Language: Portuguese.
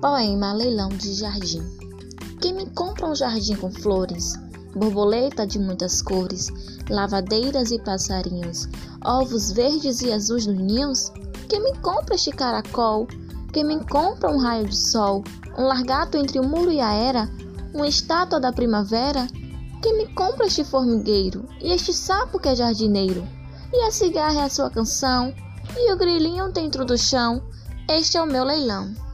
Poema Leilão de Jardim. Quem me compra um jardim com flores, borboleta de muitas cores, lavadeiras e passarinhos, ovos verdes e azuis nos ninhos? Quem me compra este caracol? Quem me compra um raio de sol, um largato entre o muro e a era, uma estátua da primavera? Quem me compra este formigueiro e este sapo que é jardineiro? E a cigarra é a sua canção? E o grilinho dentro do chão? Este é o meu leilão.